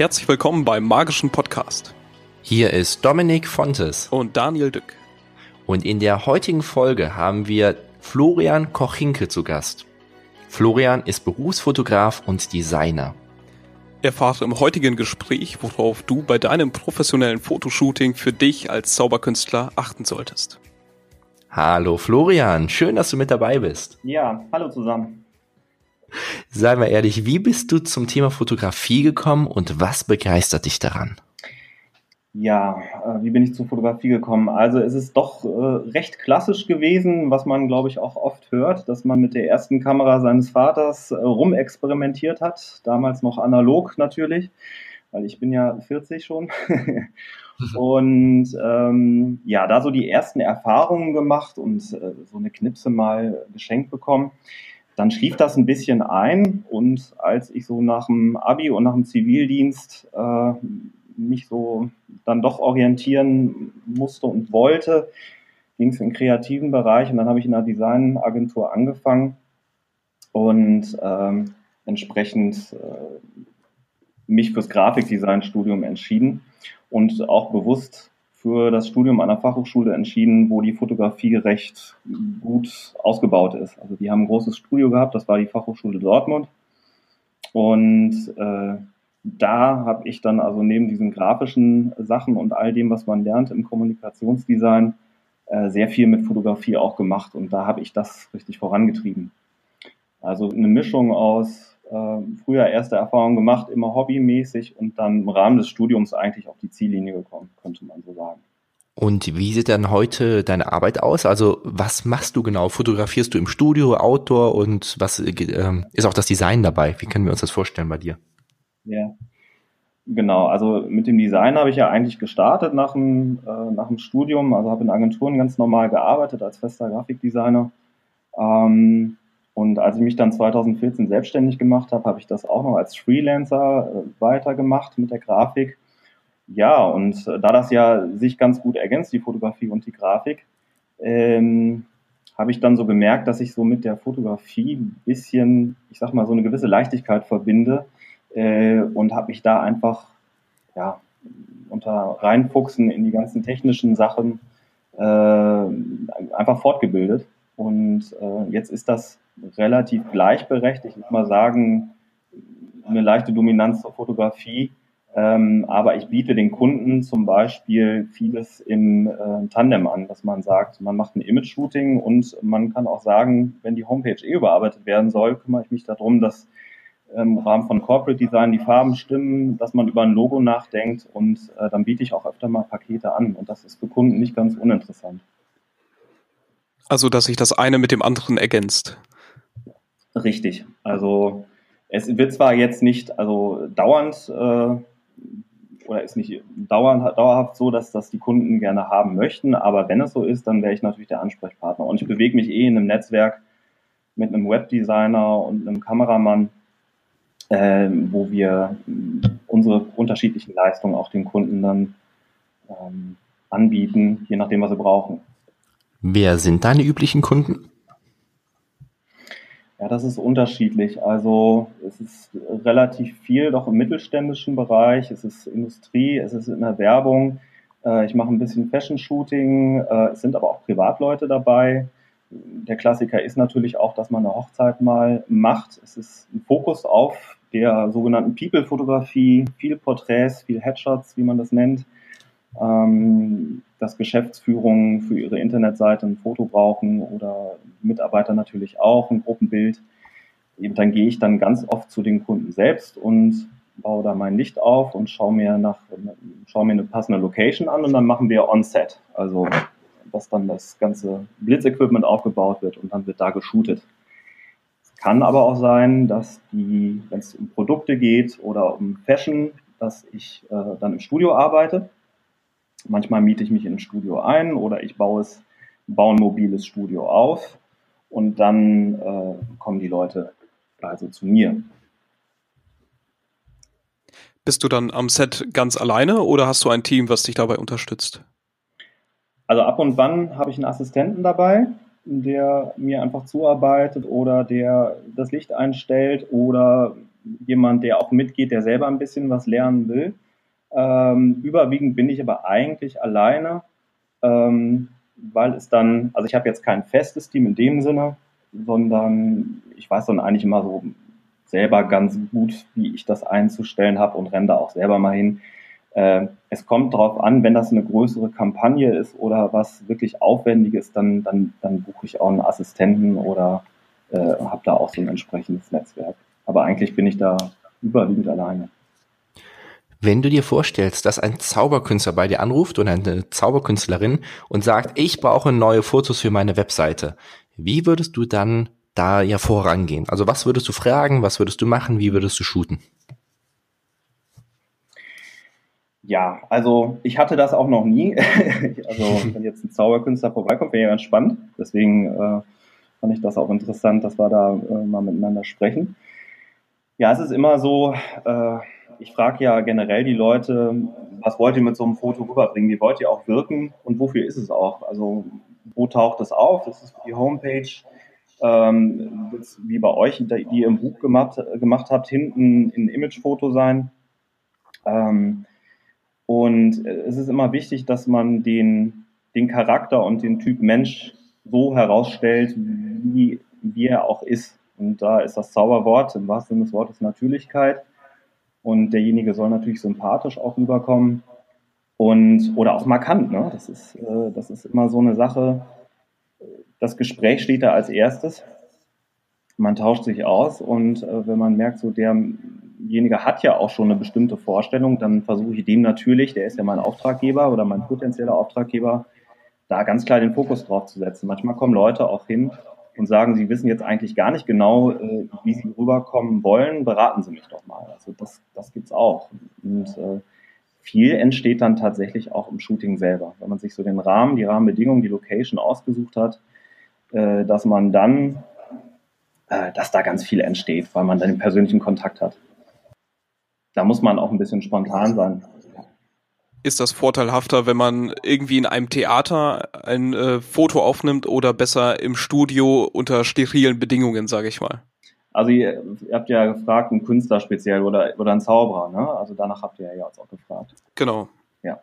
herzlich willkommen beim Magischen Podcast. Hier ist Dominik Fontes und Daniel Dück. Und in der heutigen Folge haben wir Florian Kochinke zu Gast. Florian ist Berufsfotograf und Designer. Erfahre im heutigen Gespräch, worauf du bei deinem professionellen Fotoshooting für dich als Zauberkünstler achten solltest. Hallo Florian, schön, dass du mit dabei bist. Ja, hallo zusammen. Sei mal ehrlich, wie bist du zum Thema Fotografie gekommen und was begeistert dich daran? Ja, äh, wie bin ich zur Fotografie gekommen? Also es ist doch äh, recht klassisch gewesen, was man, glaube ich, auch oft hört, dass man mit der ersten Kamera seines Vaters äh, rumexperimentiert hat, damals noch analog natürlich, weil ich bin ja 40 schon. Und ähm, ja, da so die ersten Erfahrungen gemacht und äh, so eine Knipse mal geschenkt bekommen. Dann schlief das ein bisschen ein und als ich so nach dem Abi und nach dem Zivildienst äh, mich so dann doch orientieren musste und wollte, ging es in den kreativen Bereich und dann habe ich in einer Designagentur angefangen und ähm, entsprechend äh, mich fürs Grafikdesign-Studium entschieden und auch bewusst für das Studium an der Fachhochschule entschieden, wo die Fotografie recht gut ausgebaut ist. Also die haben ein großes Studio gehabt, das war die Fachhochschule Dortmund. Und äh, da habe ich dann also neben diesen grafischen Sachen und all dem, was man lernt im Kommunikationsdesign, äh, sehr viel mit Fotografie auch gemacht und da habe ich das richtig vorangetrieben. Also eine Mischung aus früher erste Erfahrungen gemacht, immer hobbymäßig und dann im Rahmen des Studiums eigentlich auf die Ziellinie gekommen, könnte man so sagen. Und wie sieht dann heute deine Arbeit aus? Also was machst du genau? Fotografierst du im Studio, Outdoor und was äh, ist auch das Design dabei? Wie können wir uns das vorstellen bei dir? Ja, genau. Also mit dem Design habe ich ja eigentlich gestartet nach dem, äh, nach dem Studium. Also habe in Agenturen ganz normal gearbeitet als fester Grafikdesigner. Ähm, und als ich mich dann 2014 selbstständig gemacht habe, habe ich das auch noch als Freelancer äh, weitergemacht mit der Grafik. Ja, und äh, da das ja sich ganz gut ergänzt, die Fotografie und die Grafik, ähm, habe ich dann so gemerkt, dass ich so mit der Fotografie ein bisschen, ich sag mal, so eine gewisse Leichtigkeit verbinde äh, und habe mich da einfach, ja, unter reinfuchsen in die ganzen technischen Sachen äh, einfach fortgebildet. Und äh, jetzt ist das relativ gleichberechtigt. Ich würde mal sagen, eine leichte Dominanz zur Fotografie. Ähm, aber ich biete den Kunden zum Beispiel vieles im äh, Tandem an, dass man sagt, man macht ein Image-Shooting und man kann auch sagen, wenn die Homepage eh überarbeitet werden soll, kümmere ich mich darum, dass im Rahmen von Corporate Design die Farben stimmen, dass man über ein Logo nachdenkt und äh, dann biete ich auch öfter mal Pakete an und das ist für Kunden nicht ganz uninteressant. Also, dass sich das eine mit dem anderen ergänzt. Richtig. Also es wird zwar jetzt nicht, also dauernd äh, oder ist nicht dauernd, dauerhaft so, dass das die Kunden gerne haben möchten, aber wenn es so ist, dann wäre ich natürlich der Ansprechpartner. Und ich bewege mich eh in einem Netzwerk mit einem Webdesigner und einem Kameramann, äh, wo wir unsere unterschiedlichen Leistungen auch den Kunden dann ähm, anbieten, je nachdem, was sie brauchen. Wer sind deine üblichen Kunden? Ja, das ist unterschiedlich. Also es ist relativ viel doch im mittelständischen Bereich, es ist Industrie, es ist in der Werbung. Äh, ich mache ein bisschen Fashion-Shooting, äh, es sind aber auch Privatleute dabei. Der Klassiker ist natürlich auch, dass man eine Hochzeit mal macht. Es ist ein Fokus auf der sogenannten People-Fotografie, viel Porträts, viel Headshots, wie man das nennt ähm, dass Geschäftsführungen für ihre Internetseite ein Foto brauchen oder Mitarbeiter natürlich auch ein Gruppenbild. Eben dann gehe ich dann ganz oft zu den Kunden selbst und baue da mein Licht auf und schaue mir nach, schaue mir eine passende Location an und dann machen wir On-Set. Also, dass dann das ganze Blitzequipment aufgebaut wird und dann wird da geshootet. Es kann aber auch sein, dass die, wenn es um Produkte geht oder um Fashion, dass ich äh, dann im Studio arbeite Manchmal miete ich mich in ein Studio ein oder ich baue es, baue ein mobiles Studio auf und dann äh, kommen die Leute also zu mir. Bist du dann am Set ganz alleine oder hast du ein Team, was dich dabei unterstützt? Also ab und wann habe ich einen Assistenten dabei, der mir einfach zuarbeitet oder der das Licht einstellt oder jemand, der auch mitgeht, der selber ein bisschen was lernen will. Ähm, überwiegend bin ich aber eigentlich alleine, ähm, weil es dann, also ich habe jetzt kein festes Team in dem Sinne, sondern ich weiß dann eigentlich immer so selber ganz gut, wie ich das einzustellen habe und renne da auch selber mal hin. Äh, es kommt darauf an, wenn das eine größere Kampagne ist oder was wirklich Aufwendiges, dann, dann, dann buche ich auch einen Assistenten oder äh, habe da auch so ein entsprechendes Netzwerk. Aber eigentlich bin ich da überwiegend alleine. Wenn du dir vorstellst, dass ein Zauberkünstler bei dir anruft oder eine Zauberkünstlerin und sagt, ich brauche neue Fotos für meine Webseite, wie würdest du dann da ja vorangehen? Also was würdest du fragen, was würdest du machen, wie würdest du shooten? Ja, also ich hatte das auch noch nie. also wenn jetzt ein Zauberkünstler vorbeikommt, wäre ja ganz spannend. Deswegen äh, fand ich das auch interessant, dass wir da äh, mal miteinander sprechen. Ja, es ist immer so, äh, ich frage ja generell die Leute, was wollt ihr mit so einem Foto rüberbringen? Wie wollt ihr auch wirken und wofür ist es auch? Also wo taucht es auf? Ist es die Homepage? Ähm, wie bei euch, die ihr im Buch gemacht, gemacht habt, hinten ein Imagefoto sein? Ähm, und es ist immer wichtig, dass man den, den Charakter und den Typ Mensch so herausstellt, wie, wie er auch ist. Und da ist das Zauberwort, im wahrsten Sinne des Wortes, Natürlichkeit. Und derjenige soll natürlich sympathisch auch rüberkommen. Und, oder auch markant, ne? Das ist, äh, das ist immer so eine Sache. Das Gespräch steht da als erstes. Man tauscht sich aus und äh, wenn man merkt, so der derjenige hat ja auch schon eine bestimmte Vorstellung, dann versuche ich dem natürlich, der ist ja mein Auftraggeber oder mein potenzieller Auftraggeber, da ganz klar den Fokus drauf zu setzen. Manchmal kommen Leute auch hin und sagen, sie wissen jetzt eigentlich gar nicht genau, äh, wie sie rüberkommen wollen, beraten Sie mich doch mal. Also das, das gibt's auch. Und äh, viel entsteht dann tatsächlich auch im Shooting selber. Wenn man sich so den Rahmen, die Rahmenbedingungen, die Location ausgesucht hat, äh, dass man dann, äh, dass da ganz viel entsteht, weil man dann den persönlichen Kontakt hat da muss man auch ein bisschen spontan sein. Ist das vorteilhafter, wenn man irgendwie in einem Theater ein äh, Foto aufnimmt oder besser im Studio unter sterilen Bedingungen, sage ich mal? Also ihr, ihr, habt ja gefragt, ein Künstler speziell oder, oder ein Zauberer, ne? Also danach habt ihr ja jetzt auch gefragt. Genau. Ja.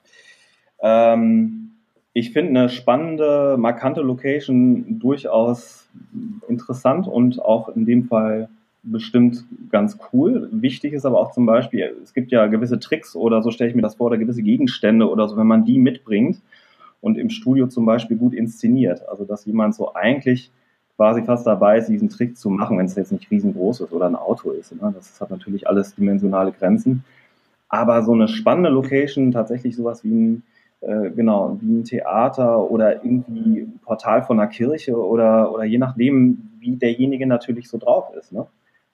Ähm, ich finde eine spannende, markante Location durchaus interessant und auch in dem Fall bestimmt ganz cool. Wichtig ist aber auch zum Beispiel, es gibt ja gewisse Tricks oder so stelle ich mir das vor, oder gewisse Gegenstände oder so, wenn man die mitbringt und im Studio zum Beispiel gut inszeniert. Also dass jemand so eigentlich quasi fast dabei ist, diesen Trick zu machen, wenn es jetzt nicht riesengroß ist oder ein Auto ist. Ne? Das hat natürlich alles dimensionale Grenzen. Aber so eine spannende Location, tatsächlich sowas wie ein, äh, genau, wie ein Theater oder irgendwie ein Portal von einer Kirche oder, oder je nachdem, wie derjenige natürlich so drauf ist. Ne?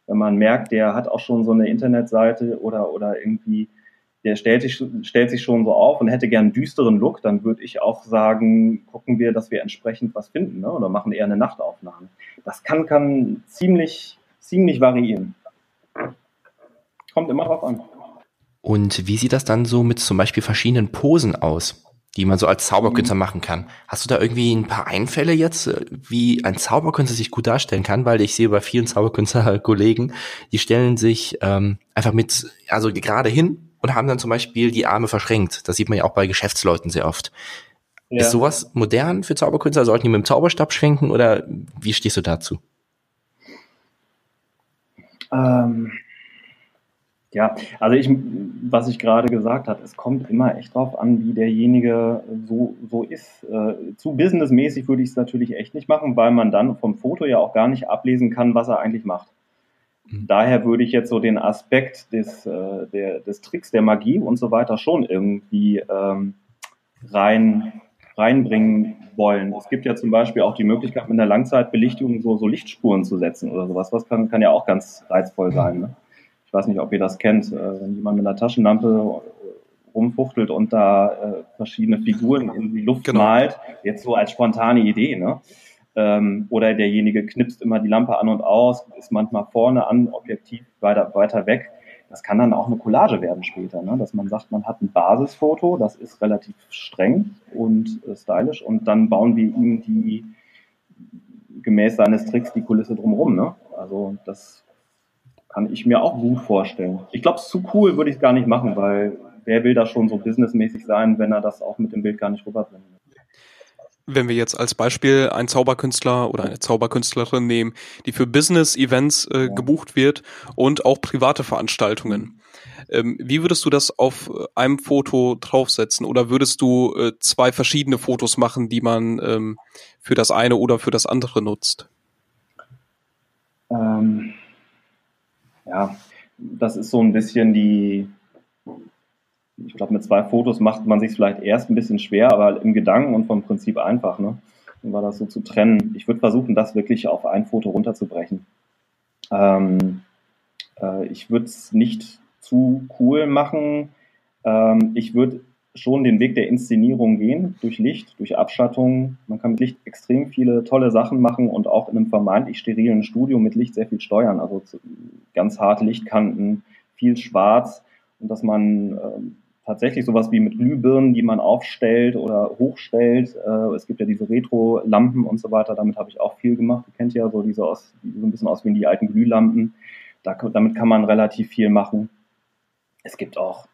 Wenn man merkt, der hat auch schon so eine Internetseite oder, oder irgendwie, der stellt sich, stellt sich schon so auf und hätte gern einen düsteren Look, dann würde ich auch sagen, gucken wir, dass wir entsprechend was finden, ne? oder machen eher eine Nachtaufnahme. Das kann, kann ziemlich, ziemlich variieren. Kommt immer drauf an. Und wie sieht das dann so mit zum Beispiel verschiedenen Posen aus? Die man so als Zauberkünstler mhm. machen kann. Hast du da irgendwie ein paar Einfälle jetzt, äh, wie ein Zauberkünstler sich gut darstellen kann? Weil ich sehe bei vielen Zauberkünstler-Kollegen, die stellen sich ähm, einfach mit, also gerade hin und haben dann zum Beispiel die Arme verschränkt. Das sieht man ja auch bei Geschäftsleuten sehr oft. Ja. Ist sowas modern für Zauberkünstler? Sollten die mit dem Zauberstab schwenken oder wie stehst du dazu? Ähm, ja, also ich, was ich gerade gesagt habe, es kommt immer echt drauf an, wie derjenige so, so ist. Äh, zu businessmäßig würde ich es natürlich echt nicht machen, weil man dann vom Foto ja auch gar nicht ablesen kann, was er eigentlich macht. Mhm. Daher würde ich jetzt so den Aspekt des, äh, der, des Tricks, der Magie und so weiter schon irgendwie ähm, rein, reinbringen wollen. Es gibt ja zum Beispiel auch die Möglichkeit, mit einer Langzeitbelichtung so, so Lichtspuren zu setzen oder sowas. Was kann, kann ja auch ganz reizvoll sein. Ne? Ich weiß nicht, ob ihr das kennt, äh, wenn jemand mit einer Taschenlampe rumfuchtelt und da äh, verschiedene Figuren in die Luft genau. malt, jetzt so als spontane Idee, ne? Ähm, oder derjenige knipst immer die Lampe an und aus, ist manchmal vorne an, objektiv weiter, weiter weg. Das kann dann auch eine Collage werden später, ne? dass man sagt, man hat ein Basisfoto, das ist relativ streng und äh, stylisch und dann bauen wir ihm die gemäß seines Tricks die Kulisse drumherum. Ne? Also das kann ich mir auch gut vorstellen. Ich glaube, zu cool würde ich es gar nicht machen, weil wer will da schon so businessmäßig sein, wenn er das auch mit dem Bild gar nicht rüberbringt. Wenn wir jetzt als Beispiel einen Zauberkünstler oder eine Zauberkünstlerin nehmen, die für Business-Events äh, ja. gebucht wird und auch private Veranstaltungen. Ähm, wie würdest du das auf äh, einem Foto draufsetzen? Oder würdest du äh, zwei verschiedene Fotos machen, die man ähm, für das eine oder für das andere nutzt? Ähm, ja, das ist so ein bisschen die, ich glaube, mit zwei Fotos macht man sich vielleicht erst ein bisschen schwer, aber im Gedanken und vom Prinzip einfach, ne? War das so zu trennen. Ich würde versuchen, das wirklich auf ein Foto runterzubrechen. Ähm, äh, ich würde es nicht zu cool machen. Ähm, ich würde schon den Weg der Inszenierung gehen, durch Licht, durch Abschattung. Man kann mit Licht extrem viele tolle Sachen machen und auch in einem vermeintlich sterilen Studio mit Licht sehr viel steuern. Also ganz harte Lichtkanten, viel Schwarz und dass man ähm, tatsächlich sowas wie mit Glühbirnen, die man aufstellt oder hochstellt. Äh, es gibt ja diese Retro-Lampen und so weiter. Damit habe ich auch viel gemacht. Ihr kennt ja so diese aus, die so ein bisschen aus wie die alten Glühlampen. Da, damit kann man relativ viel machen. Es gibt auch,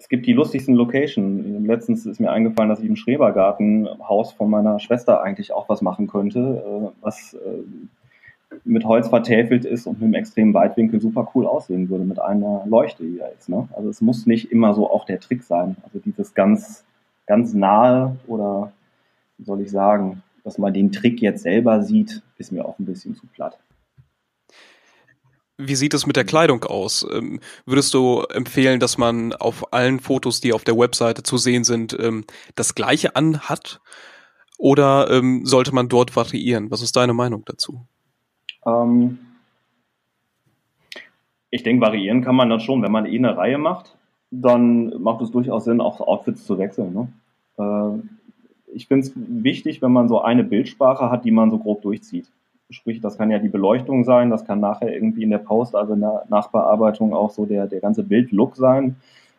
es gibt die lustigsten Locations. Letztens ist mir eingefallen, dass ich im Schrebergartenhaus von meiner Schwester eigentlich auch was machen könnte, äh, was äh, mit Holz vertäfelt ist und mit einem extremen Weitwinkel super cool aussehen würde mit einer Leuchte, ist. Ne? Also es muss nicht immer so auch der Trick sein. Also dieses ganz, ganz nahe oder wie soll ich sagen, dass man den Trick jetzt selber sieht, ist mir auch ein bisschen zu platt. Wie sieht es mit der Kleidung aus? Ähm, würdest du empfehlen, dass man auf allen Fotos, die auf der Webseite zu sehen sind, ähm, das gleiche anhat? Oder ähm, sollte man dort variieren? Was ist deine Meinung dazu? Ähm, ich denke, variieren kann man dann schon. Wenn man eh eine Reihe macht, dann macht es durchaus Sinn, auch Outfits zu wechseln. Ne? Äh, ich finde es wichtig, wenn man so eine Bildsprache hat, die man so grob durchzieht. Sprich, das kann ja die Beleuchtung sein, das kann nachher irgendwie in der Post, also in der Nachbearbeitung auch so der, der ganze Bildlook sein.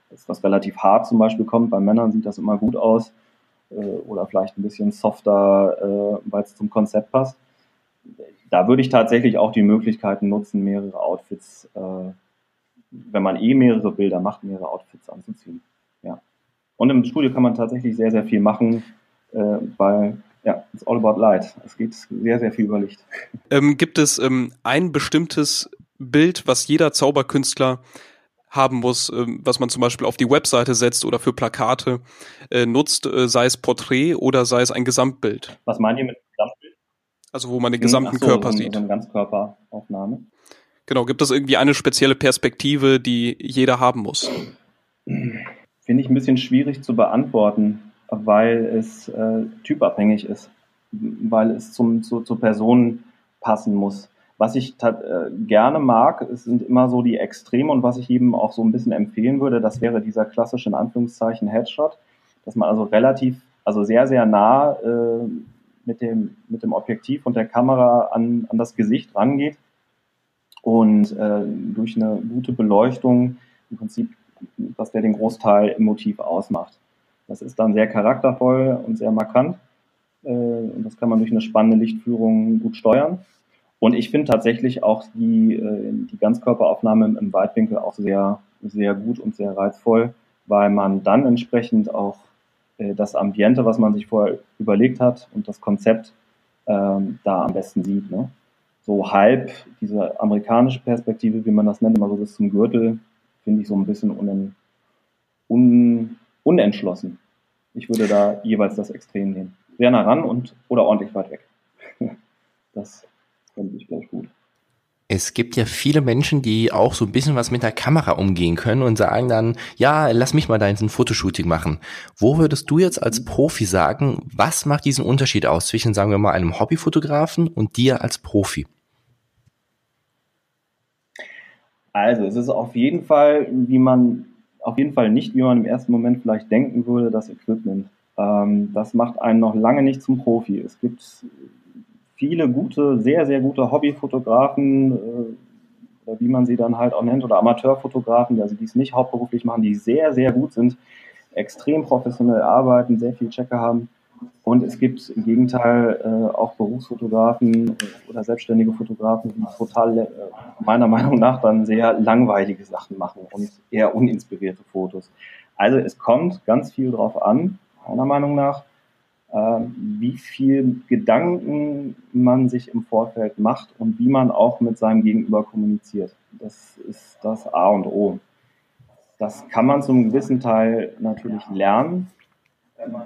Das, was relativ hart zum Beispiel kommt, bei Männern sieht das immer gut aus. Äh, oder vielleicht ein bisschen softer, äh, weil es zum Konzept passt da würde ich tatsächlich auch die Möglichkeiten nutzen, mehrere Outfits, äh, wenn man eh mehrere Bilder macht, mehrere Outfits anzuziehen. Ja. Und im Studio kann man tatsächlich sehr, sehr viel machen, äh, weil ja, it's all about light. Es geht sehr, sehr viel über Licht. Ähm, gibt es ähm, ein bestimmtes Bild, was jeder Zauberkünstler haben muss, ähm, was man zum Beispiel auf die Webseite setzt oder für Plakate äh, nutzt, äh, sei es Porträt oder sei es ein Gesamtbild? Was meint ihr mit also wo man den gesamten so, Körper so, sieht. So eine Ganzkörperaufnahme. Genau, gibt es irgendwie eine spezielle Perspektive, die jeder haben muss? Finde ich ein bisschen schwierig zu beantworten, weil es äh, typabhängig ist, weil es zum, zu, zur Person passen muss. Was ich äh, gerne mag, es sind immer so die Extreme und was ich eben auch so ein bisschen empfehlen würde, das wäre dieser klassische in Anführungszeichen Headshot, dass man also relativ, also sehr, sehr nah äh, mit dem, mit dem Objektiv und der Kamera an, an das Gesicht rangeht und äh, durch eine gute Beleuchtung im Prinzip, dass der den Großteil im Motiv ausmacht. Das ist dann sehr charaktervoll und sehr markant. Äh, und das kann man durch eine spannende Lichtführung gut steuern. Und ich finde tatsächlich auch die, äh, die Ganzkörperaufnahme im, Weitwinkel auch sehr, sehr gut und sehr reizvoll, weil man dann entsprechend auch äh, das Ambiente, was man sich vorher überlegt hat und das Konzept ähm, da am besten sieht. Ne? So halb diese amerikanische Perspektive, wie man das nennt, immer so bis zum Gürtel, finde ich so ein bisschen un, un, unentschlossen. Ich würde da jeweils das Extrem nehmen. Sehr nah ran und oder ordentlich weit weg. das finde ich gleich gut. Es gibt ja viele Menschen, die auch so ein bisschen was mit der Kamera umgehen können und sagen dann, ja, lass mich mal da ein Fotoshooting machen. Wo würdest du jetzt als Profi sagen, was macht diesen Unterschied aus zwischen, sagen wir mal, einem Hobbyfotografen und dir als Profi? Also, es ist auf jeden Fall, wie man, auf jeden Fall nicht, wie man im ersten Moment vielleicht denken würde, das Equipment. Ähm, das macht einen noch lange nicht zum Profi. Es gibt viele gute, sehr, sehr gute Hobbyfotografen, äh, wie man sie dann halt auch nennt, oder Amateurfotografen, also die es nicht hauptberuflich machen, die sehr, sehr gut sind, extrem professionell arbeiten, sehr viel Checker haben Und es gibt im Gegenteil äh, auch Berufsfotografen oder selbstständige Fotografen, die total äh, meiner Meinung nach dann sehr langweilige Sachen machen und eher uninspirierte Fotos. Also es kommt ganz viel drauf an, meiner Meinung nach, äh, wie viel Gedanken man sich im Vorfeld macht und wie man auch mit seinem Gegenüber kommuniziert. Das ist das A und O. Das kann man zum gewissen Teil natürlich lernen,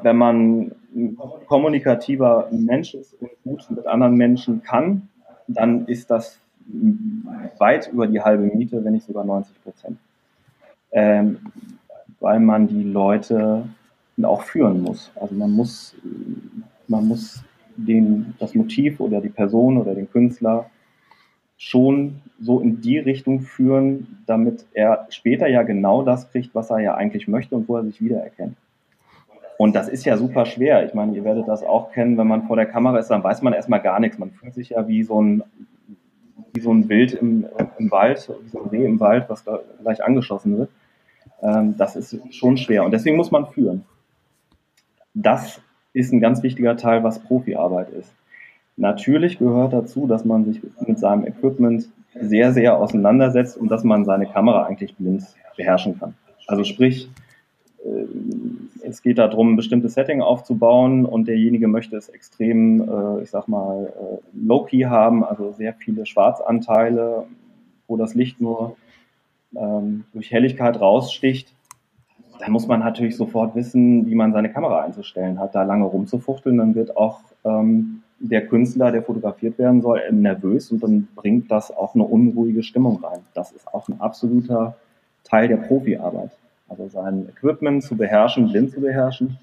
wenn man ein kommunikativer Mensch ist und gut mit anderen Menschen kann, dann ist das weit über die halbe Miete, wenn nicht sogar 90 Prozent. Ähm, weil man die Leute auch führen muss. Also man muss, man muss den, das Motiv oder die Person oder den Künstler schon so in die Richtung führen, damit er später ja genau das kriegt, was er ja eigentlich möchte und wo er sich wiedererkennt. Und das ist ja super schwer. Ich meine, ihr werdet das auch kennen, wenn man vor der Kamera ist, dann weiß man erstmal gar nichts. Man fühlt sich ja wie so ein, wie so ein Bild im, im Wald, wie so ein Reh im Wald, was gleich angeschossen wird. Ähm, das ist schon schwer. Und deswegen muss man führen. Das ist ein ganz wichtiger Teil, was Profiarbeit ist. Natürlich gehört dazu, dass man sich mit seinem Equipment sehr, sehr auseinandersetzt und dass man seine Kamera eigentlich blind beherrschen kann. Also sprich, es geht darum, ein bestimmtes Setting aufzubauen und derjenige möchte es extrem, äh, ich sag mal, äh, low-key haben, also sehr viele Schwarzanteile, wo das Licht nur ähm, durch Helligkeit raussticht. Dann muss man natürlich sofort wissen, wie man seine Kamera einzustellen hat. Da lange rumzufuchteln, dann wird auch ähm, der Künstler, der fotografiert werden soll, nervös und dann bringt das auch eine unruhige Stimmung rein. Das ist auch ein absoluter Teil der Profiarbeit. Also sein Equipment zu beherrschen, blind zu beherrschen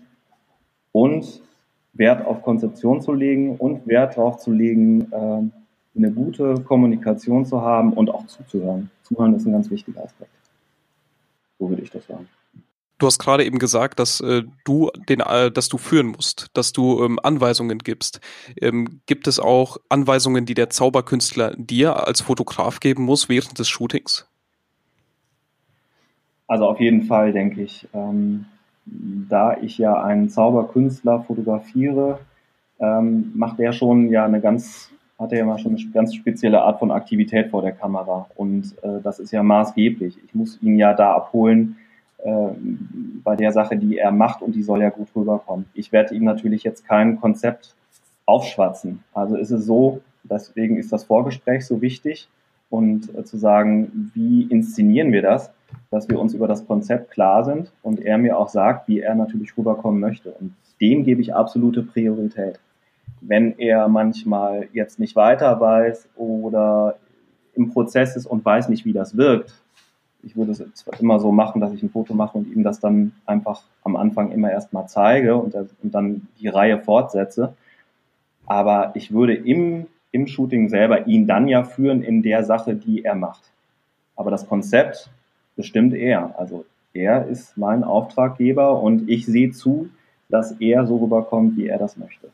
und Wert auf Konzeption zu legen und Wert darauf zu legen, äh, eine gute Kommunikation zu haben und auch zuzuhören. Zuhören ist ein ganz wichtiger Aspekt. So würde ich das sagen. Du hast gerade eben gesagt, dass äh, du den, äh, dass du führen musst, dass du ähm, Anweisungen gibst. Ähm, gibt es auch Anweisungen, die der Zauberkünstler dir als Fotograf geben muss während des Shootings? Also auf jeden Fall denke ich, ähm, da ich ja einen Zauberkünstler fotografiere, ähm, macht er schon ja eine ganz, hat er ja mal schon eine ganz spezielle Art von Aktivität vor der Kamera. Und äh, das ist ja maßgeblich. Ich muss ihn ja da abholen äh, bei der Sache, die er macht und die soll ja gut rüberkommen. Ich werde ihm natürlich jetzt kein Konzept aufschwatzen. Also ist es so, deswegen ist das Vorgespräch so wichtig und äh, zu sagen, wie inszenieren wir das? Dass wir uns über das Konzept klar sind und er mir auch sagt, wie er natürlich rüberkommen möchte. Und dem gebe ich absolute Priorität. Wenn er manchmal jetzt nicht weiter weiß oder im Prozess ist und weiß nicht, wie das wirkt, ich würde es immer so machen, dass ich ein Foto mache und ihm das dann einfach am Anfang immer erstmal zeige und, und dann die Reihe fortsetze. Aber ich würde im, im Shooting selber ihn dann ja führen in der Sache, die er macht. Aber das Konzept bestimmt er. Also er ist mein Auftraggeber und ich sehe zu, dass er so rüberkommt, wie er das möchte.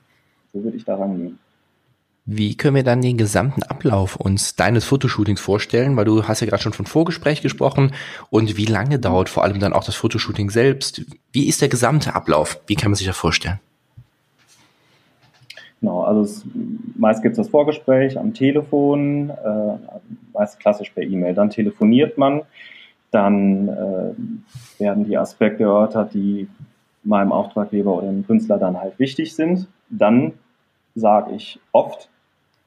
So würde ich daran gehen. Wie können wir dann den gesamten Ablauf uns deines Fotoshootings vorstellen? Weil du hast ja gerade schon von Vorgespräch gesprochen. Und wie lange dauert vor allem dann auch das Fotoshooting selbst? Wie ist der gesamte Ablauf? Wie kann man sich das vorstellen? Genau, also es, meist gibt es das Vorgespräch am Telefon, äh, meist klassisch per E-Mail. Dann telefoniert man dann äh, werden die Aspekte erörtert, die meinem Auftraggeber oder dem Künstler dann halt wichtig sind. Dann sage ich oft,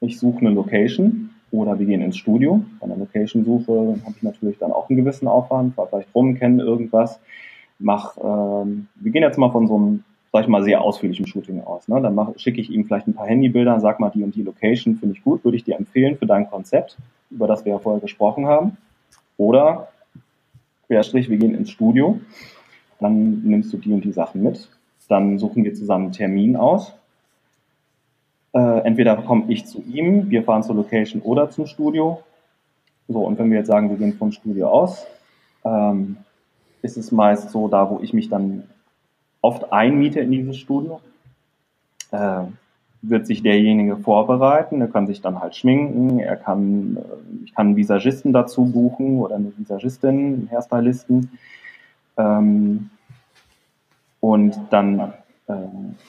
ich suche eine Location oder wir gehen ins Studio. Bei einer Location-Suche habe ich natürlich dann auch einen gewissen Aufwand, fahre vielleicht rum, kenne irgendwas, mach, ähm, wir gehen jetzt mal von so einem, sag ich mal, sehr ausführlichen Shooting aus. Ne? Dann schicke ich ihm vielleicht ein paar Handybilder, sag mal, die und die Location finde ich gut, würde ich dir empfehlen für dein Konzept, über das wir ja vorher gesprochen haben. Oder Querstrich, wir gehen ins Studio, dann nimmst du die und die Sachen mit, dann suchen wir zusammen einen Termin aus. Äh, entweder komme ich zu ihm, wir fahren zur Location oder zum Studio. So, und wenn wir jetzt sagen, wir gehen vom Studio aus, ähm, ist es meist so da, wo ich mich dann oft einmiete in dieses Studio. Äh, wird sich derjenige vorbereiten, er kann sich dann halt schminken, er kann, äh, ich kann einen Visagisten dazu buchen oder eine Visagistin, einen Hairstylisten. Ähm, und dann äh,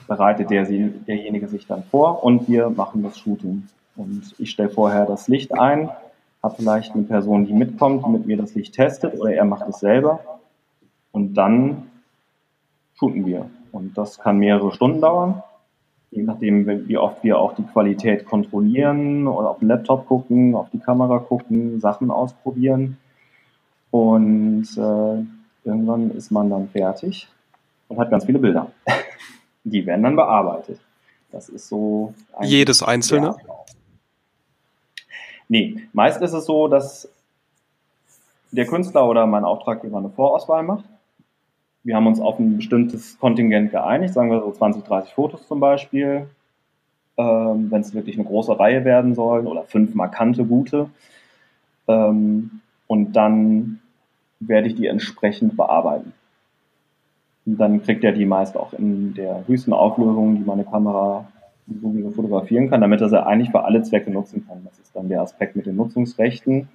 bereitet der, derjenige sich dann vor und wir machen das Shooting. Und ich stelle vorher das Licht ein, habe vielleicht eine Person, die mitkommt, die mit mir das Licht testet oder er macht es selber. Und dann shooten wir. Und das kann mehrere Stunden dauern, je nachdem, wie oft wir auch die Qualität kontrollieren oder auf den Laptop gucken, auf die Kamera gucken, Sachen ausprobieren. Und äh, irgendwann ist man dann fertig und hat ganz viele Bilder. Die werden dann bearbeitet. Das ist so. Jedes einzelne? Nee, meist ist es so, dass der Künstler oder mein Auftraggeber eine Vorauswahl macht. Wir haben uns auf ein bestimmtes Kontingent geeinigt, sagen wir so 20, 30 Fotos zum Beispiel, ähm, wenn es wirklich eine große Reihe werden sollen oder fünf markante gute. Ähm, und dann werde ich die entsprechend bearbeiten. Und dann kriegt er die meist auch in der höchsten Auflösung, die meine Kamera so fotografieren kann, damit er sie eigentlich für alle Zwecke nutzen kann. Das ist dann der Aspekt mit den Nutzungsrechten.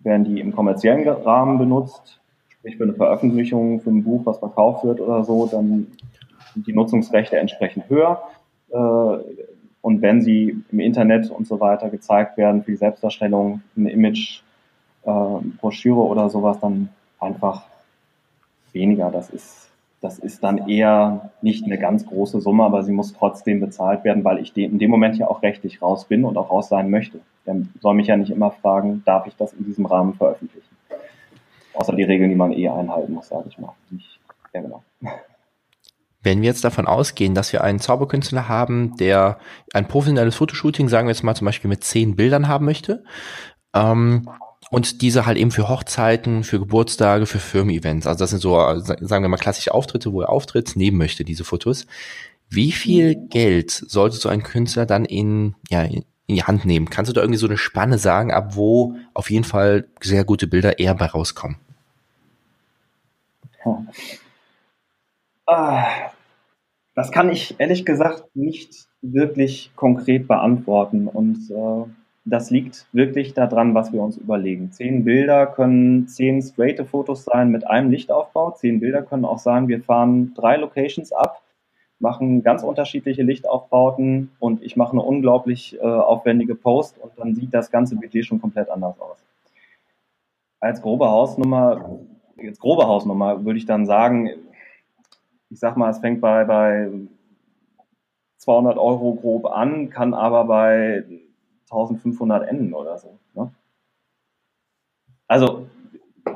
Werden die im kommerziellen Rahmen benutzt, sprich für eine Veröffentlichung, für ein Buch, was verkauft wird oder so, dann sind die Nutzungsrechte entsprechend höher. Äh, und wenn sie im Internet und so weiter gezeigt werden für die Selbstdarstellung, ein Image, äh, Broschüre oder sowas, dann einfach weniger. Das ist das ist dann eher nicht eine ganz große Summe, aber sie muss trotzdem bezahlt werden, weil ich in dem Moment ja auch rechtlich raus bin und auch raus sein möchte. Der soll mich ja nicht immer fragen, darf ich das in diesem Rahmen veröffentlichen? Außer die Regeln, die man eh einhalten muss, sage ich mal. Ja, genau. Wenn wir jetzt davon ausgehen, dass wir einen Zauberkünstler haben, der ein professionelles Fotoshooting, sagen wir jetzt mal zum Beispiel mit zehn Bildern haben möchte, ähm, und diese halt eben für Hochzeiten, für Geburtstage, für Firmen-Events. Also das sind so, sagen wir mal, klassische Auftritte, wo er auftritt, nehmen möchte, diese Fotos. Wie viel Geld sollte so ein Künstler dann in, ja, in die Hand nehmen? Kannst du da irgendwie so eine Spanne sagen, ab wo auf jeden Fall sehr gute Bilder eher bei rauskommen? Ah, das kann ich ehrlich gesagt nicht wirklich konkret beantworten und äh, das liegt wirklich daran, was wir uns überlegen. Zehn Bilder können zehn straighte Fotos sein mit einem Lichtaufbau. Zehn Bilder können auch sein, wir fahren drei Locations ab, machen ganz unterschiedliche Lichtaufbauten und ich mache eine unglaublich äh, aufwendige Post und dann sieht das ganze Budget schon komplett anders aus. Als grobe Hausnummer, jetzt grobe Hausnummer, würde ich dann sagen, ich sag mal, es fängt bei, bei 200 Euro grob an, kann aber bei 1500 enden oder so. Ne? Also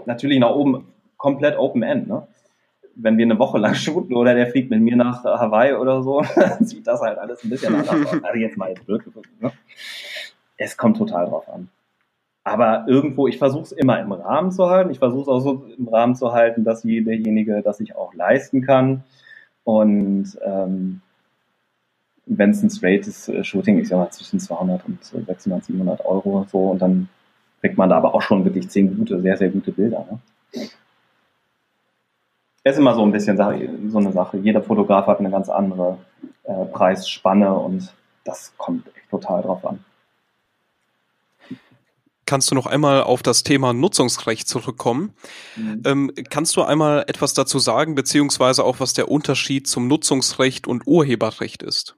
natürlich nach oben komplett Open End. Ne? Wenn wir eine Woche lang shooten oder der fliegt mit mir nach Hawaii oder so, sieht das halt alles ein bisschen anders aus. Also jetzt mal jetzt wirklich. Ne? Es kommt total drauf an. Aber irgendwo, ich versuche es immer im Rahmen zu halten. Ich versuche es auch so im Rahmen zu halten, dass derjenige das sich auch leisten kann. Und ähm, wenn es ein straightes äh, Shooting ist, ja zwischen 200 und 600, 700 Euro so und dann kriegt man da aber auch schon wirklich zehn gute, sehr, sehr gute Bilder. Ne? Ist immer so ein bisschen so eine Sache. Jeder Fotograf hat eine ganz andere äh, Preisspanne und das kommt echt total drauf an. Kannst du noch einmal auf das Thema Nutzungsrecht zurückkommen? Mhm. Ähm, kannst du einmal etwas dazu sagen, beziehungsweise auch was der Unterschied zum Nutzungsrecht und Urheberrecht ist?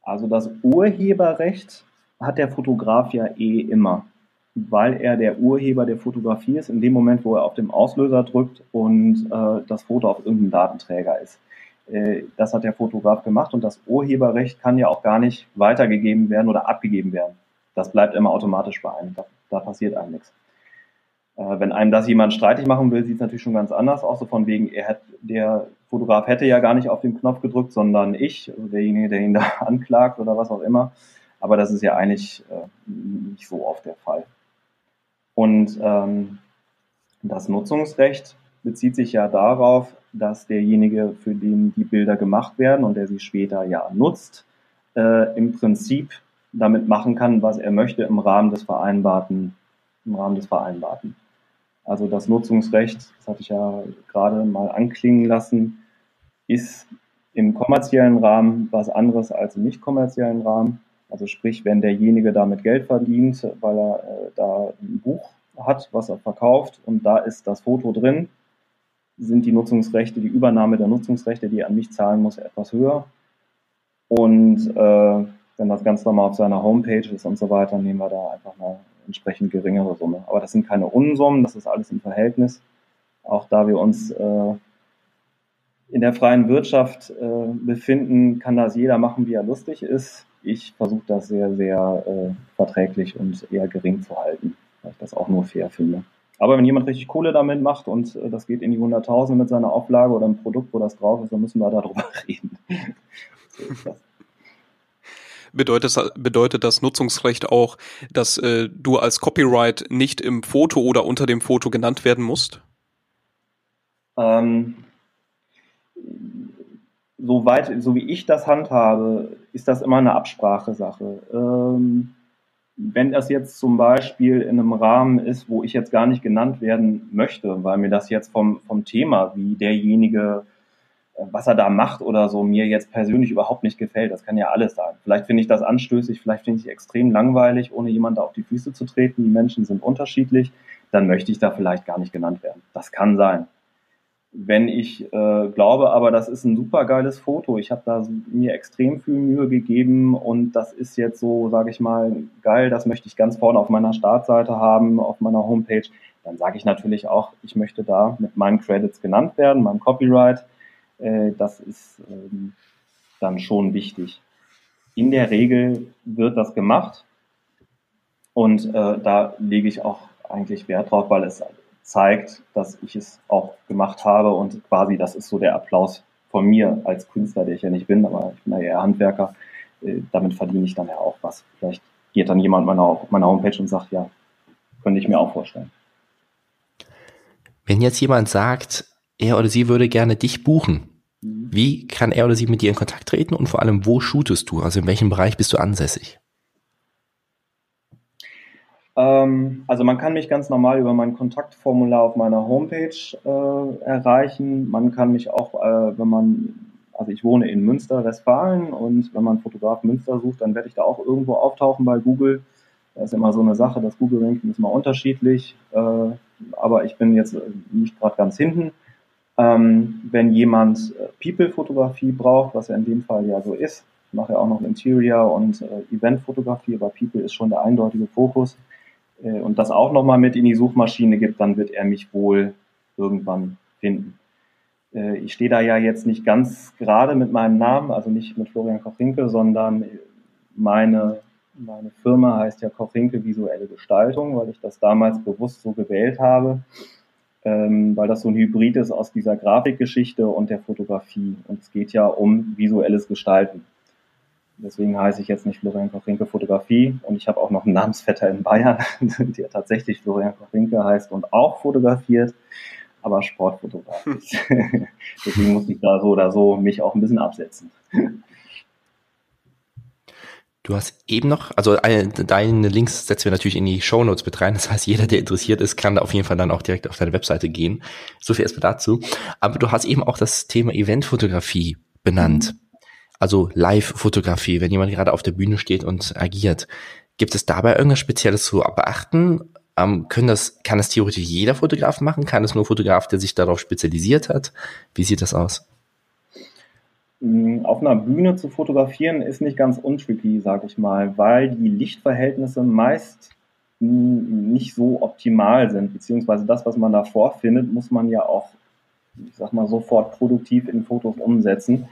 Also das Urheberrecht hat der Fotograf ja eh immer, weil er der Urheber der Fotografie ist, in dem Moment, wo er auf dem Auslöser drückt und äh, das Foto auf irgendeinem Datenträger ist. Äh, das hat der Fotograf gemacht und das Urheberrecht kann ja auch gar nicht weitergegeben werden oder abgegeben werden. Das bleibt immer automatisch bei einem. Da, da passiert einem nichts. Äh, wenn einem das jemand streitig machen will, sieht es natürlich schon ganz anders aus. So von wegen, er hat, der Fotograf hätte ja gar nicht auf den Knopf gedrückt, sondern ich, also derjenige, der ihn da anklagt oder was auch immer. Aber das ist ja eigentlich äh, nicht so oft der Fall. Und ähm, das Nutzungsrecht bezieht sich ja darauf, dass derjenige, für den die Bilder gemacht werden und der sie später ja nutzt, äh, im Prinzip damit machen kann, was er möchte im Rahmen des Vereinbarten, im Rahmen des Vereinbarten. Also das Nutzungsrecht, das hatte ich ja gerade mal anklingen lassen, ist im kommerziellen Rahmen was anderes als im nicht kommerziellen Rahmen. Also sprich, wenn derjenige damit Geld verdient, weil er äh, da ein Buch hat, was er verkauft und da ist das Foto drin, sind die Nutzungsrechte, die Übernahme der Nutzungsrechte, die er an mich zahlen muss, etwas höher. Und äh, wenn das ganz normal auf seiner Homepage ist und so weiter, nehmen wir da einfach eine entsprechend geringere Summe. Aber das sind keine Unsummen, das ist alles im Verhältnis. Auch da wir uns äh, in der freien Wirtschaft äh, befinden, kann das jeder machen, wie er lustig ist. Ich versuche das sehr, sehr äh, verträglich und eher gering zu halten, weil ich das auch nur fair finde. Aber wenn jemand richtig Kohle damit macht und äh, das geht in die Hunderttausende mit seiner Auflage oder einem Produkt, wo das drauf ist, dann müssen wir darüber reden. so ist das. Bedeutet, bedeutet das Nutzungsrecht auch, dass äh, du als Copyright nicht im Foto oder unter dem Foto genannt werden musst? Ähm, soweit, so wie ich das handhabe, ist das immer eine Absprachesache. Ähm, wenn das jetzt zum Beispiel in einem Rahmen ist, wo ich jetzt gar nicht genannt werden möchte, weil mir das jetzt vom, vom Thema, wie derjenige, äh, was er da macht oder so, mir jetzt persönlich überhaupt nicht gefällt, das kann ja alles sein. Vielleicht finde ich das anstößig, vielleicht finde ich extrem langweilig, ohne jemand auf die Füße zu treten. Die Menschen sind unterschiedlich, dann möchte ich da vielleicht gar nicht genannt werden. Das kann sein wenn ich äh, glaube, aber das ist ein super geiles Foto. Ich habe da mir extrem viel Mühe gegeben und das ist jetzt so, sage ich mal, geil. Das möchte ich ganz vorne auf meiner Startseite haben, auf meiner Homepage. Dann sage ich natürlich auch, ich möchte da mit meinen Credits genannt werden, meinem Copyright. Äh, das ist ähm, dann schon wichtig. In der Regel wird das gemacht und äh, da lege ich auch eigentlich Wert drauf, weil es zeigt, dass ich es auch gemacht habe und quasi das ist so der Applaus von mir als Künstler, der ich ja nicht bin, aber ich bin ja eher Handwerker. Äh, damit verdiene ich dann ja auch was. Vielleicht geht dann jemand meiner, auf meiner Homepage und sagt, ja, könnte ich mir auch vorstellen. Wenn jetzt jemand sagt, er oder sie würde gerne dich buchen, mhm. wie kann er oder sie mit dir in Kontakt treten und vor allem, wo shootest du? Also in welchem Bereich bist du ansässig? Ähm, also man kann mich ganz normal über mein Kontaktformular auf meiner Homepage äh, erreichen. Man kann mich auch, äh, wenn man, also ich wohne in Münster, Westfalen und wenn man Fotograf Münster sucht, dann werde ich da auch irgendwo auftauchen bei Google. Das ist immer so eine Sache, das Google-Ranking ist mal unterschiedlich, äh, aber ich bin jetzt nicht gerade ganz hinten. Ähm, wenn jemand äh, People-Fotografie braucht, was ja in dem Fall ja so ist, ich mache ja auch noch Interior und äh, Event-Fotografie, aber People ist schon der eindeutige Fokus äh, und das auch nochmal mit in die Suchmaschine gibt, dann wird er mich wohl irgendwann finden. Äh, ich stehe da ja jetzt nicht ganz gerade mit meinem Namen, also nicht mit Florian Kochinke, sondern meine, meine Firma heißt ja Kochinke Visuelle Gestaltung, weil ich das damals bewusst so gewählt habe, ähm, weil das so ein Hybrid ist aus dieser Grafikgeschichte und der Fotografie. Und es geht ja um visuelles Gestalten. Deswegen heiße ich jetzt nicht Florian Kochinke Fotografie und ich habe auch noch einen Namensvetter in Bayern, der tatsächlich Florian Kochinke heißt und auch fotografiert, aber Sportfotograf ist. Deswegen muss ich da so oder so mich auch ein bisschen absetzen. Du hast eben noch, also deine Links setzen wir natürlich in die Show Notes mit rein. Das heißt, jeder, der interessiert ist, kann da auf jeden Fall dann auch direkt auf deine Webseite gehen. So viel erstmal dazu. Aber du hast eben auch das Thema Eventfotografie benannt. Mhm also Live-Fotografie, wenn jemand gerade auf der Bühne steht und agiert. Gibt es dabei irgendwas Spezielles zu beachten? Ähm, können das, kann das theoretisch jeder Fotograf machen? Kann es nur Fotograf, der sich darauf spezialisiert hat? Wie sieht das aus? Mm, auf einer Bühne zu fotografieren ist nicht ganz untricky, sag ich mal, weil die Lichtverhältnisse meist nicht so optimal sind, beziehungsweise das, was man da vorfindet, muss man ja auch, ich sag mal, sofort produktiv in Fotos umsetzen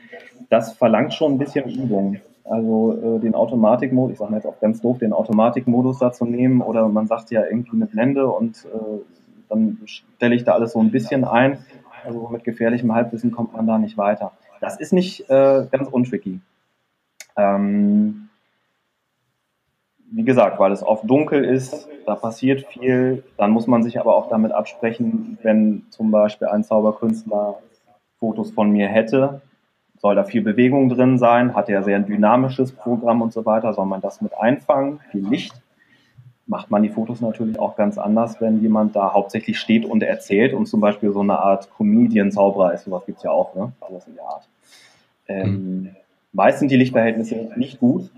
das verlangt schon ein bisschen Übung. Also äh, den Automatikmodus, ich sage mal jetzt auch ganz doof, den Automatikmodus da zu nehmen oder man sagt ja irgendwie eine Blende und äh, dann stelle ich da alles so ein bisschen ein. Also mit gefährlichem Halbwissen kommt man da nicht weiter. Das ist nicht äh, ganz untricky. Ähm, wie gesagt, weil es oft dunkel ist, da passiert viel, dann muss man sich aber auch damit absprechen, wenn zum Beispiel ein Zauberkünstler Fotos von mir hätte, soll da viel Bewegung drin sein, hat ja sehr ein dynamisches Programm und so weiter, soll man das mit einfangen, viel Licht. Macht man die Fotos natürlich auch ganz anders, wenn jemand da hauptsächlich steht und erzählt und zum Beispiel so eine Art Comedian-Zauberer ist, sowas gibt's ja auch, ne? Alles in der Art. Ähm, mhm. Meist sind die Lichtverhältnisse nicht gut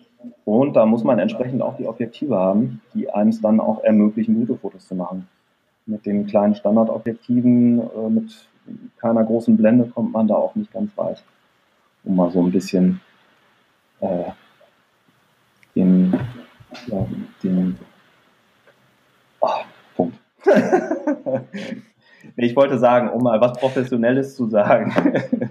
und da muss man entsprechend auch die Objektive haben, die einem es dann auch ermöglichen, gute Fotos zu machen. Mit den kleinen Standardobjektiven, äh, mit keiner großen Blende kommt man da auch nicht ganz weit. Um mal so ein bisschen äh, den, ja, den oh, Punkt. ich wollte sagen, um mal was Professionelles zu sagen.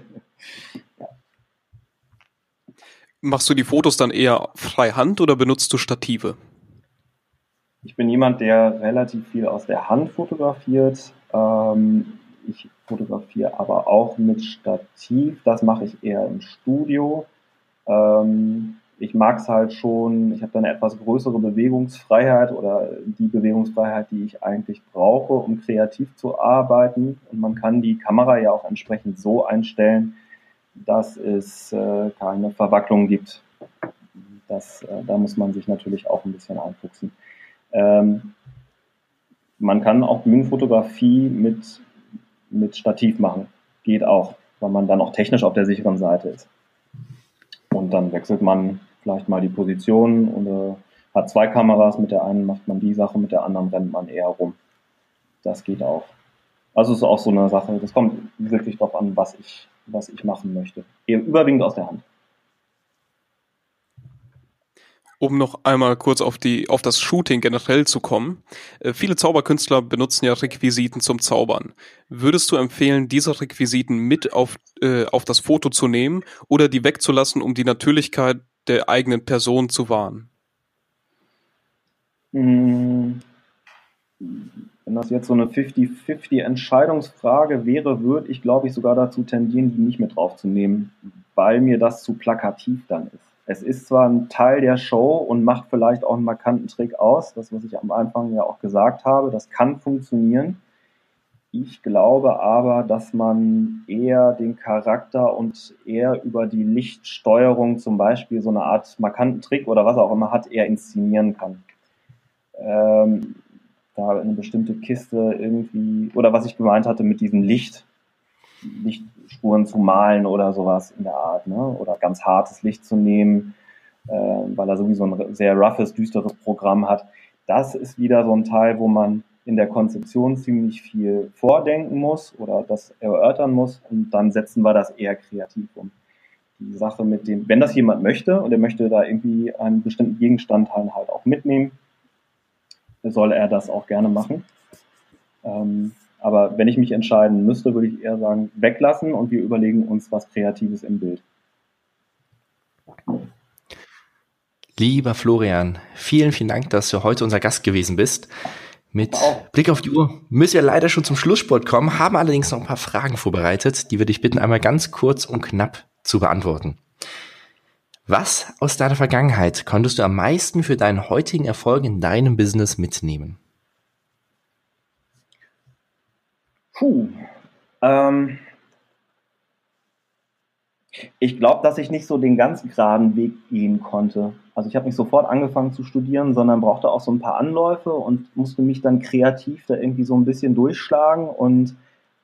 Machst du die Fotos dann eher freihand oder benutzt du Stative? Ich bin jemand, der relativ viel aus der Hand fotografiert. Ähm, ich fotografiere aber auch mit Stativ. Das mache ich eher im Studio. Ähm, ich mag es halt schon, ich habe da eine etwas größere Bewegungsfreiheit oder die Bewegungsfreiheit, die ich eigentlich brauche, um kreativ zu arbeiten. Und man kann die Kamera ja auch entsprechend so einstellen, dass es äh, keine Verwacklung gibt. Das, äh, da muss man sich natürlich auch ein bisschen einfuchsen. Ähm, man kann auch Bühnenfotografie mit, mit Stativ machen. Geht auch, weil man dann auch technisch auf der sicheren Seite ist. Und dann wechselt man vielleicht mal die Position oder hat zwei Kameras. Mit der einen macht man die Sache, mit der anderen rennt man eher rum. Das geht auch. Also ist auch so eine Sache. Das kommt wirklich darauf an, was ich was ich machen möchte. Überwiegend aus der Hand. Um noch einmal kurz auf die auf das Shooting generell zu kommen. Äh, viele Zauberkünstler benutzen ja Requisiten zum Zaubern. Würdest du empfehlen, diese Requisiten mit auf äh, auf das Foto zu nehmen oder die wegzulassen, um die Natürlichkeit der eigenen Person zu wahren? Mmh wenn das jetzt so eine 50-50 Entscheidungsfrage wäre, würde ich, glaube ich, sogar dazu tendieren, die nicht mit draufzunehmen, weil mir das zu plakativ dann ist. Es ist zwar ein Teil der Show und macht vielleicht auch einen markanten Trick aus, das, was ich am Anfang ja auch gesagt habe, das kann funktionieren. Ich glaube aber, dass man eher den Charakter und eher über die Lichtsteuerung zum Beispiel so eine Art markanten Trick oder was auch immer hat, eher inszenieren kann. Ähm, da eine bestimmte Kiste irgendwie, oder was ich gemeint hatte mit diesem Licht, Lichtspuren zu malen oder sowas in der Art, ne? oder ganz hartes Licht zu nehmen, äh, weil er sowieso ein sehr roughes, düsteres Programm hat. Das ist wieder so ein Teil, wo man in der Konzeption ziemlich viel vordenken muss oder das erörtern muss und dann setzen wir das eher kreativ um. Die Sache mit dem, wenn das jemand möchte und er möchte da irgendwie einen bestimmten Gegenstand halt auch mitnehmen, soll er das auch gerne machen. Ähm, aber wenn ich mich entscheiden müsste, würde ich eher sagen, weglassen und wir überlegen uns was Kreatives im Bild. Lieber Florian, vielen, vielen Dank, dass du heute unser Gast gewesen bist. Mit Blick auf die Uhr müssen wir leider schon zum Schlusssport kommen, haben allerdings noch ein paar Fragen vorbereitet, die würde ich bitten, einmal ganz kurz und knapp zu beantworten. Was aus deiner Vergangenheit konntest du am meisten für deinen heutigen Erfolg in deinem Business mitnehmen? Puh. Ähm, ich glaube, dass ich nicht so den ganz geraden Weg gehen konnte. Also ich habe nicht sofort angefangen zu studieren, sondern brauchte auch so ein paar Anläufe und musste mich dann kreativ da irgendwie so ein bisschen durchschlagen und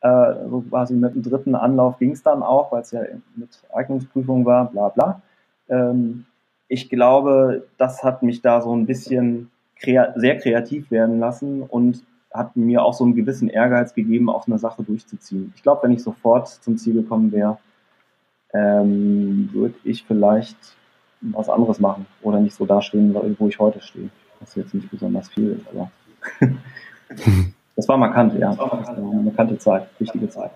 äh, so quasi mit dem dritten Anlauf ging es dann auch, weil es ja mit Eignungsprüfung war, bla bla. Ähm, ich glaube, das hat mich da so ein bisschen krea sehr kreativ werden lassen und hat mir auch so einen gewissen Ehrgeiz gegeben, auch eine Sache durchzuziehen. Ich glaube, wenn ich sofort zum Ziel gekommen wäre, ähm, würde ich vielleicht was anderes machen oder nicht so dastehen, wo ich heute stehe. Was jetzt nicht besonders viel ist, aber das war markant, ja. Das war eine markante Zeit, wichtige Zeit.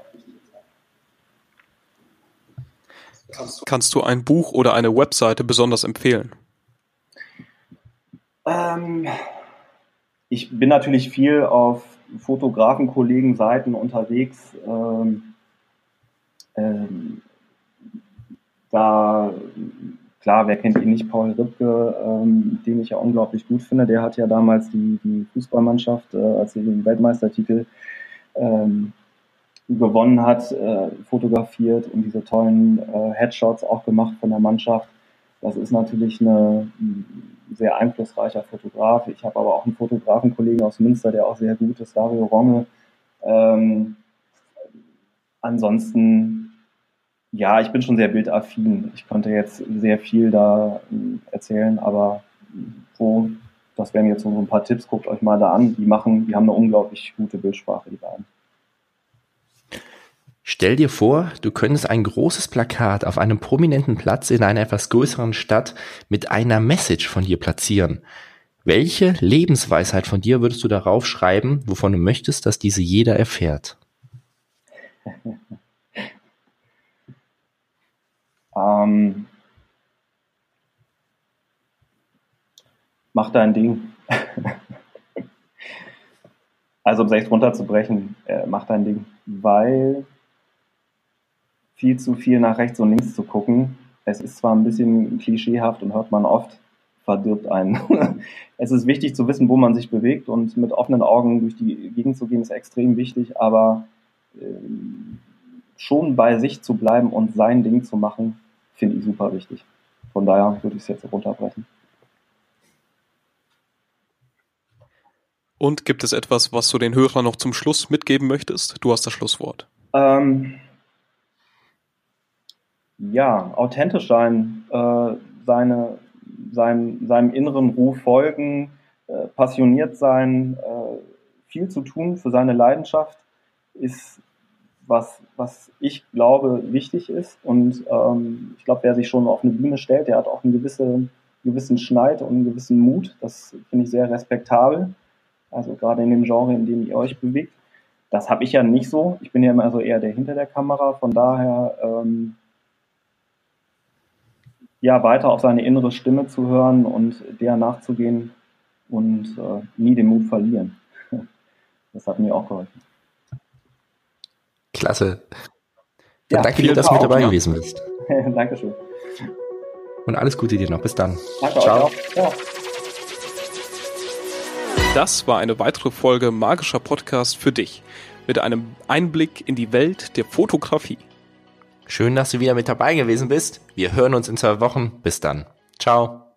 Kannst du ein Buch oder eine Webseite besonders empfehlen? Ähm, ich bin natürlich viel auf Fotografen-Kollegen-Seiten unterwegs. Ähm, ähm, da, klar, wer kennt ihn nicht, Paul Ripke, ähm, den ich ja unglaublich gut finde. Der hat ja damals die, die Fußballmannschaft, äh, als sie den Weltmeistertitel ähm, gewonnen hat, äh, fotografiert und diese tollen äh, Headshots auch gemacht von der Mannschaft. Das ist natürlich eine, ein sehr einflussreicher Fotograf. Ich habe aber auch einen Fotografenkollegen aus Münster, der auch sehr gut ist, Dario Ronge. Ähm, ansonsten, ja, ich bin schon sehr bildaffin. Ich konnte jetzt sehr viel da äh, erzählen, aber wo, das wären jetzt so ein paar Tipps, guckt euch mal da an. Die machen, die haben eine unglaublich gute Bildsprache, die beiden. Stell dir vor, du könntest ein großes Plakat auf einem prominenten Platz in einer etwas größeren Stadt mit einer Message von dir platzieren. Welche Lebensweisheit von dir würdest du darauf schreiben, wovon du möchtest, dass diese jeder erfährt? ähm, mach dein Ding. also um es echt runterzubrechen, äh, mach dein Ding, weil viel zu viel nach rechts und links zu gucken. Es ist zwar ein bisschen klischeehaft und hört man oft, verdirbt einen. es ist wichtig zu wissen, wo man sich bewegt und mit offenen Augen durch die Gegend zu gehen ist extrem wichtig, aber äh, schon bei sich zu bleiben und sein Ding zu machen, finde ich super wichtig. Von daher würde ich es jetzt runterbrechen. Und gibt es etwas, was du den Hörern noch zum Schluss mitgeben möchtest? Du hast das Schlusswort. Ähm, ja, authentisch sein, äh, seine, seinem, seinem inneren Ruf folgen, äh, passioniert sein, äh, viel zu tun für seine Leidenschaft ist was, was ich glaube wichtig ist. Und ähm, ich glaube, wer sich schon auf eine Bühne stellt, der hat auch einen gewissen, gewissen Schneid und einen gewissen Mut. Das finde ich sehr respektabel. Also gerade in dem Genre, in dem ihr euch bewegt. Das habe ich ja nicht so. Ich bin ja immer so eher der hinter der Kamera. Von daher ähm, ja, weiter auf seine innere Stimme zu hören und der nachzugehen und äh, nie den Mut verlieren. Das hat mir auch geholfen. Klasse. Ja, danke dir, dass du mit dabei gewesen bist. Dankeschön. Und alles Gute dir noch. Bis dann. Danke Ciao. Euch auch. Ja. Das war eine weitere Folge Magischer Podcast für dich mit einem Einblick in die Welt der Fotografie. Schön, dass du wieder mit dabei gewesen bist. Wir hören uns in zwei Wochen. Bis dann. Ciao.